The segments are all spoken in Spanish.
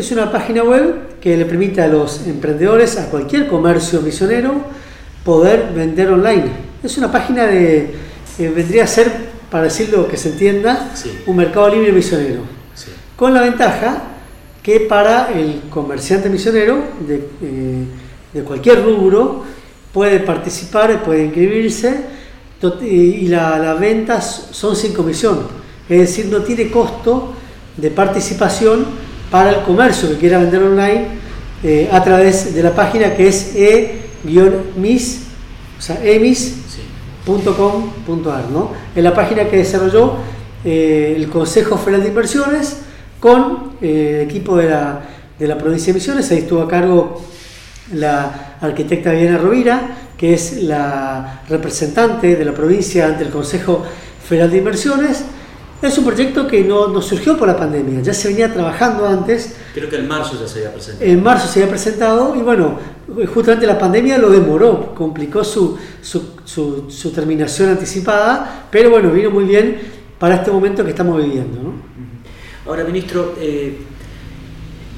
Es una página web que le permite a los emprendedores, a cualquier comercio misionero, poder vender online. Es una página de, vendría a ser, para decirlo que se entienda, un mercado libre misionero. Con la ventaja que para el comerciante misionero de, eh, de cualquier rubro puede participar, puede inscribirse y las ventas son sin comisión, es decir, no tiene costo de participación para el comercio que quiera vender online eh, a través de la página que es e-mis, o sea, emis.com.ar, ¿no? Es la página que desarrolló eh, el Consejo Federal de Inversiones con eh, el equipo de la, de la provincia de Misiones, ahí estuvo a cargo la arquitecta Viviana Rovira, que es la representante de la provincia ante el Consejo Federal de Inversiones. Es un proyecto que no, surgió por la pandemia, ya se venía trabajando antes. Creo que en marzo ya se había presentado. En marzo se había presentado y bueno, justamente la pandemia lo demoró, complicó su, su, terminación anticipada, pero bueno, vino muy bien para este momento que estamos viviendo. ¿no? Ahora, ministro, eh,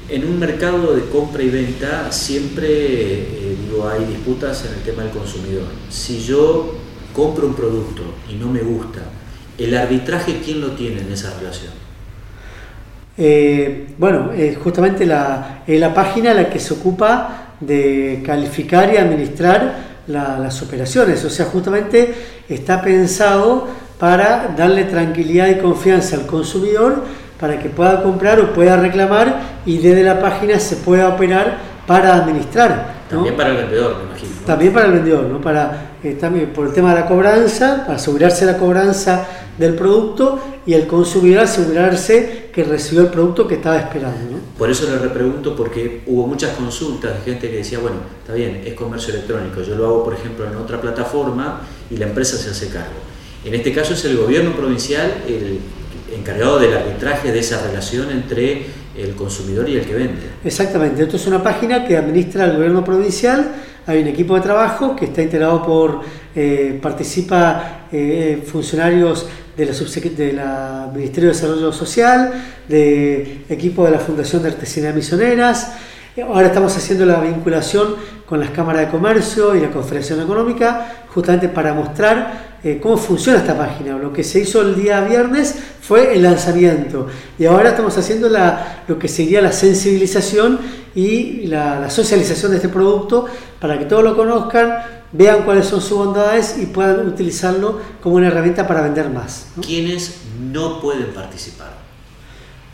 en un mercado de compra y venta siempre eh, hay disputas en el tema del consumidor. Si yo compro un producto y no me gusta, ¿el arbitraje quién lo tiene en esa relación? Eh, bueno, es justamente la, la página la que se ocupa de calificar y administrar las operaciones. O sea, justamente está pensado para darle tranquilidad y confianza al consumidor para que pueda comprar o pueda reclamar y desde la página se pueda operar para administrar. También para el vendedor, me imagino. También para el vendedor, ¿no? para, eh, también por el tema de la cobranza, para asegurarse la cobranza del producto y el consumidor asegurarse que recibió el producto que estaba esperando. Por eso le repregunto, porque hubo muchas consultas de gente que decía, bueno, está bien, es comercio electrónico, yo lo hago, por ejemplo, en otra plataforma y la empresa se hace cargo. En este caso es el gobierno provincial el encargado del arbitraje de esa relación entre el consumidor y el que vende. Exactamente, esto es una página que administra el gobierno provincial, hay un equipo de trabajo que está integrado por, eh, participa eh, funcionarios de la, de Ministerio de Desarrollo Social, de equipo de la Fundación de Artesanía Misioneras, Ahora estamos haciendo la vinculación con las cámaras de comercio y la Confederación Económica, justamente para mostrar eh, cómo funciona esta página. Lo que se hizo el día viernes fue el lanzamiento y ahora estamos haciendo la, lo que sería la sensibilización y la, socialización de este producto para que todos lo conozcan, vean cuáles son sus bondades y puedan utilizarlo como una herramienta para vender más. ¿Quiénes no pueden participar?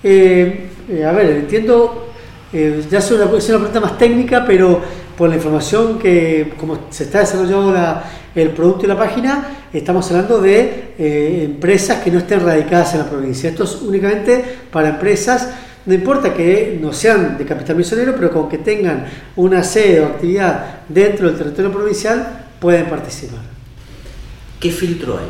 Eh, eh, a ver, entiendo eh, ya es una, una, pregunta más técnica, pero por la información que, como se está desarrollando el producto y la página, estamos hablando de eh, empresas que no estén radicadas en la provincia. Esto es únicamente para empresas, no importa que no sean de capital misionero, pero con que tengan una sede o actividad dentro del territorio provincial, pueden participar. ¿Qué filtro hay?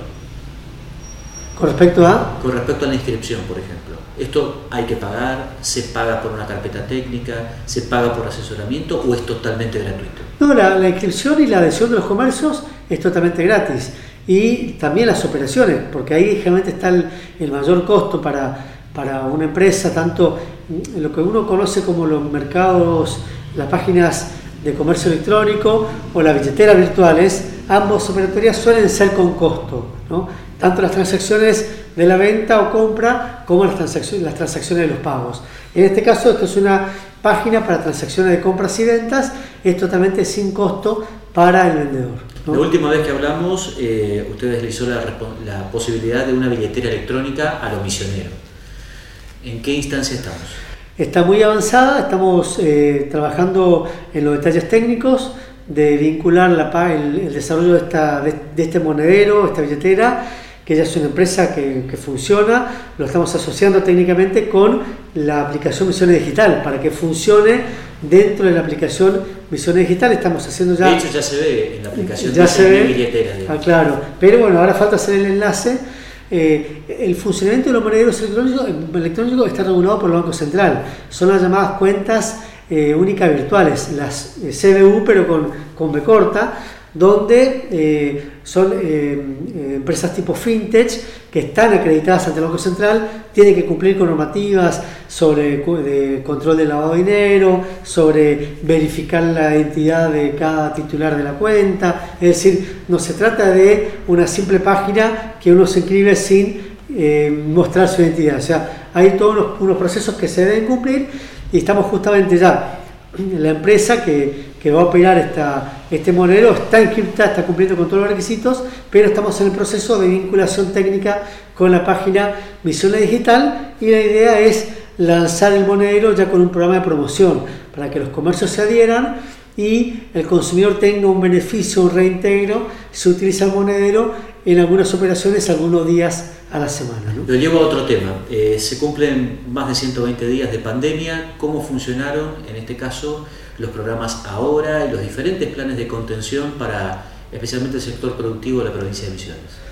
Con respecto a... Con respecto a la inscripción, por ejemplo. ¿Esto hay que pagar? ¿Se paga por una carpeta técnica? ¿Se paga por asesoramiento o es totalmente gratuito? No, la, inscripción y la adhesión de los comercios es totalmente gratis. Y también las operaciones, porque ahí generalmente está el, mayor costo para, para una empresa, tanto lo que uno conoce como los mercados, las páginas de comercio electrónico o las billeteras virtuales, ambos operatorias suelen ser con costo. ¿no? Tanto las transacciones de la venta o compra como las transacciones, las transacciones de los pagos. En este caso, esto es una página para transacciones de compras y ventas, es totalmente sin costo para el vendedor. La última vez que hablamos, eh, ustedes le hizo la, posibilidad de una billetera electrónica a los misioneros. ¿En qué instancia estamos? Está muy avanzada, estamos eh, trabajando en los detalles técnicos de vincular la, el, desarrollo de, esta, de este monedero, esta billetera, que ya es una empresa que, funciona, lo estamos asociando técnicamente con la aplicación Misiones Digital, para que funcione dentro de la aplicación Misiones Digital. Estamos haciendo ya... De hecho ya se ve en la aplicación, ya se ve, billetera. Ah, claro, pero bueno, ahora falta hacer el enlace. Eh, el funcionamiento de los monederos electrónicos, está regulado por el Banco Central. Son las llamadas cuentas eh, únicas virtuales, las eh, CBU, pero con, con B corta donde eh, son eh, empresas tipo fintech que están acreditadas ante el Banco Central, tiene que cumplir con normativas sobre control del lavado de dinero, sobre verificar la identidad de cada titular de la cuenta. Es decir, no se trata de una simple página que uno se inscribe sin eh, mostrar su identidad. O sea, hay todos unos, procesos que se deben cumplir y estamos justamente ya la empresa que, va a operar este modelo. Está inscrita, está cumpliendo con todos los requisitos, pero estamos en el proceso de vinculación técnica con la página Misiones Digital y la idea es lanzar el monedero ya con un programa de promoción para que los comercios se adhieran y el consumidor tenga un beneficio, un reintegro, se utiliza el monedero en algunas operaciones algunos días a la semana. Lo llevo a otro tema. Eh, se cumplen más de 120 días de pandemia. ¿Cómo funcionaron, en este caso, los programas ahora y los diferentes planes de contención para especialmente el sector productivo de la provincia de Misiones?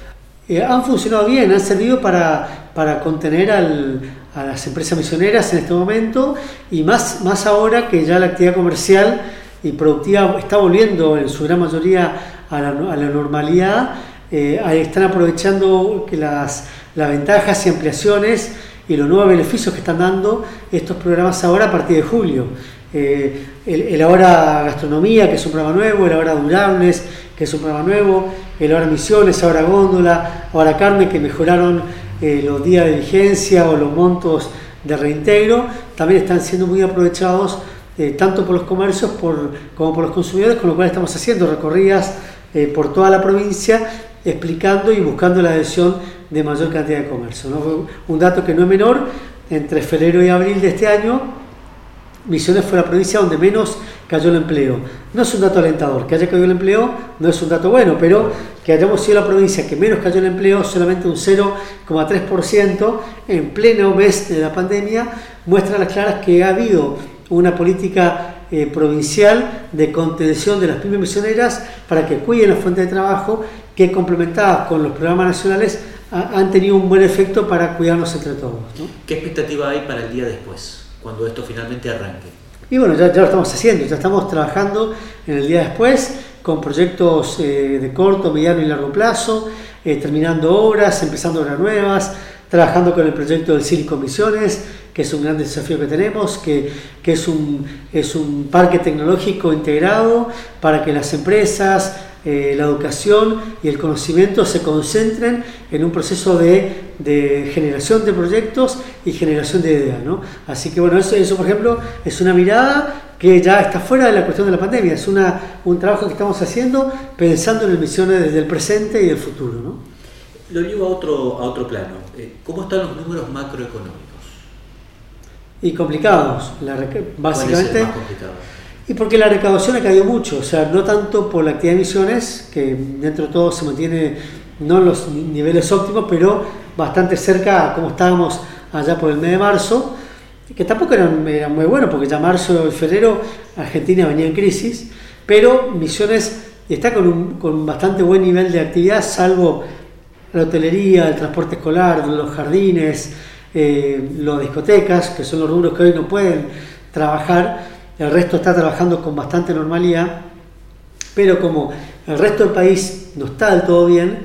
Eh, han funcionado bien, han servido para, para contener al, a las empresas misioneras en este momento y más, más ahora que ya la actividad comercial y productiva está volviendo en su gran mayoría a la, a la normalidad eh, están aprovechando las, ventajas y ampliaciones y los nuevos beneficios que están dando estos programas ahora a partir de julio. Eh, el, Ahora Gastronomía, que es un programa nuevo, el Ahora Durables, que es un programa nuevo, el Ahora Misiones, Ahora Góndola, Ahora Carne, que mejoraron eh, los días de vigencia o los montos de reintegro, también están siendo muy aprovechados tanto por los comercios como por los consumidores, con lo cual estamos haciendo recorridas por toda la provincia explicando y buscando la adhesión de mayor cantidad de comercio. Un dato que no es menor, entre febrero y abril de este año, Misiones fue la provincia donde menos cayó el empleo. No es un dato alentador, que haya caído el empleo no es un dato bueno, pero que hayamos sido la provincia que menos cayó el empleo, solamente un 0,3% en pleno mes de la pandemia, muestra a las claras que ha habido una política eh, provincial de contención de las pymes misioneras para que cuiden la fuente de trabajo que complementadas con los programas nacionales han tenido un buen efecto para cuidarnos entre todos. ¿Qué expectativa hay para el día después, cuando esto finalmente arranque? Y bueno, ya, ya lo estamos haciendo, ya estamos trabajando en el día después con proyectos eh, de corto, mediano y largo plazo, eh, terminando obras, empezando obras nuevas, trabajando con el proyecto del Silicon Misiones, que es un gran desafío que tenemos, que, que es, un, es un parque tecnológico integrado para que las empresas, eh, la educación y el conocimiento se concentren en un proceso de, de generación de proyectos y generación de ideas. ¿no? Así que bueno, eso, eso por ejemplo es una mirada que ya está fuera de la cuestión de la pandemia, es una, un trabajo que estamos haciendo pensando en misiones desde el presente y el futuro. ¿no? Lo llevo a otro, a otro plano. Eh, ¿Cómo están los números macroeconómicos? Y complicados, básicamente. Y porque la recaudación ha caído mucho, o sea, no tanto por la actividad de emisiones, que dentro de todo se mantiene no en los niveles óptimos, pero bastante cerca a como estábamos allá por el mes de marzo, que tampoco eran, muy buenos, porque ya marzo y febrero Argentina venía en crisis, pero Misiones está con un con bastante buen nivel de actividad, salvo la hotelería, el transporte escolar, los jardines, eh, las discotecas, que son los rubros que hoy no pueden trabajar, el resto está trabajando con bastante normalidad, pero como el resto del país no está del todo bien,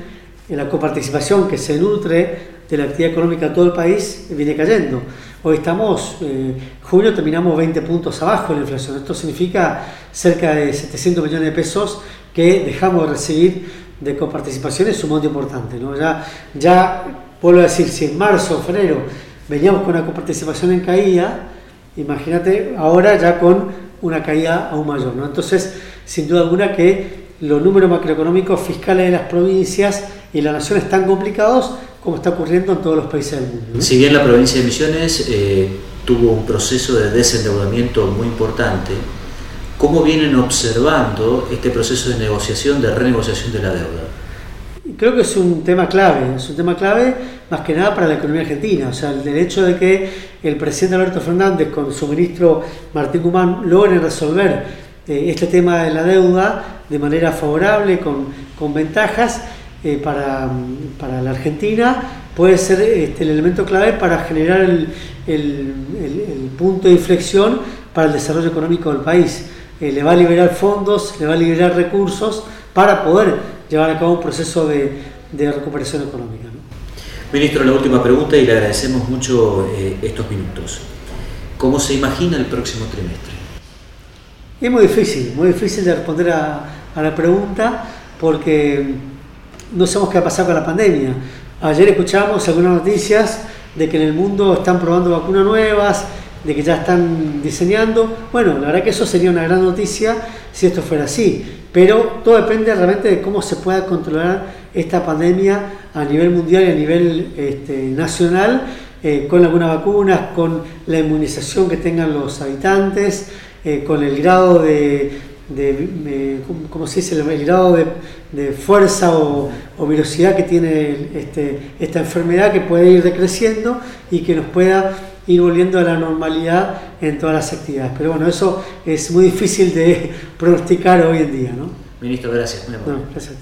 en la coparticipación que se nutre de la actividad económica de todo el país viene cayendo. Hoy estamos, eh, junio terminamos 20 puntos abajo en la inflación. Esto significa cerca de 700 millones de pesos que dejamos de recibir de coparticipación es un monto importante. ¿no? Ya, ya, vuelvo a decir, si en marzo o febrero veníamos con una coparticipación en caída, imagínate ahora ya con una caída aún mayor. ¿no? Entonces, sin duda alguna que los números macroeconómicos fiscales de las provincias y la nación están complicados como está ocurriendo en todos los países del mundo. Si bien la provincia de Misiones eh, tuvo un proceso de desendeudamiento muy importante, ¿Cómo vienen observando este proceso de negociación, de renegociación de la deuda? Creo que es un tema clave, es un tema clave más que nada para la economía argentina. O sea, el hecho de que el presidente Alberto Fernández con su ministro Martín Guzmán logren resolver eh, este tema de la deuda de manera favorable, con, con ventajas eh, para, para, la Argentina, puede ser este, el elemento clave para generar el, el, punto de inflexión para el desarrollo económico del país. Eh, le va a liberar fondos, le va a liberar recursos para poder llevar a cabo un proceso de, recuperación económica. Ministro, la última pregunta y le agradecemos mucho eh, estos minutos. ¿Cómo se imagina el próximo trimestre? Es muy difícil, muy difícil de responder a, a la pregunta porque no sabemos qué va a pasar con la pandemia. Ayer escuchamos algunas noticias de que en el mundo están probando vacunas nuevas, de que ya están diseñando. Bueno, la verdad que eso sería una gran noticia si esto fuera así, pero todo depende realmente de cómo se pueda controlar esta pandemia a nivel mundial y a nivel este, nacional, eh, con algunas vacunas, con la inmunización que tengan los habitantes, eh, con el grado de, ¿cómo se dice? El, grado de, fuerza o, velocidad que tiene este, esta enfermedad que puede ir decreciendo y que nos pueda ir volviendo a la normalidad en todas las actividades. Pero bueno, eso es muy difícil de pronosticar hoy en día. ¿no? Ministro, gracias. No, gracias.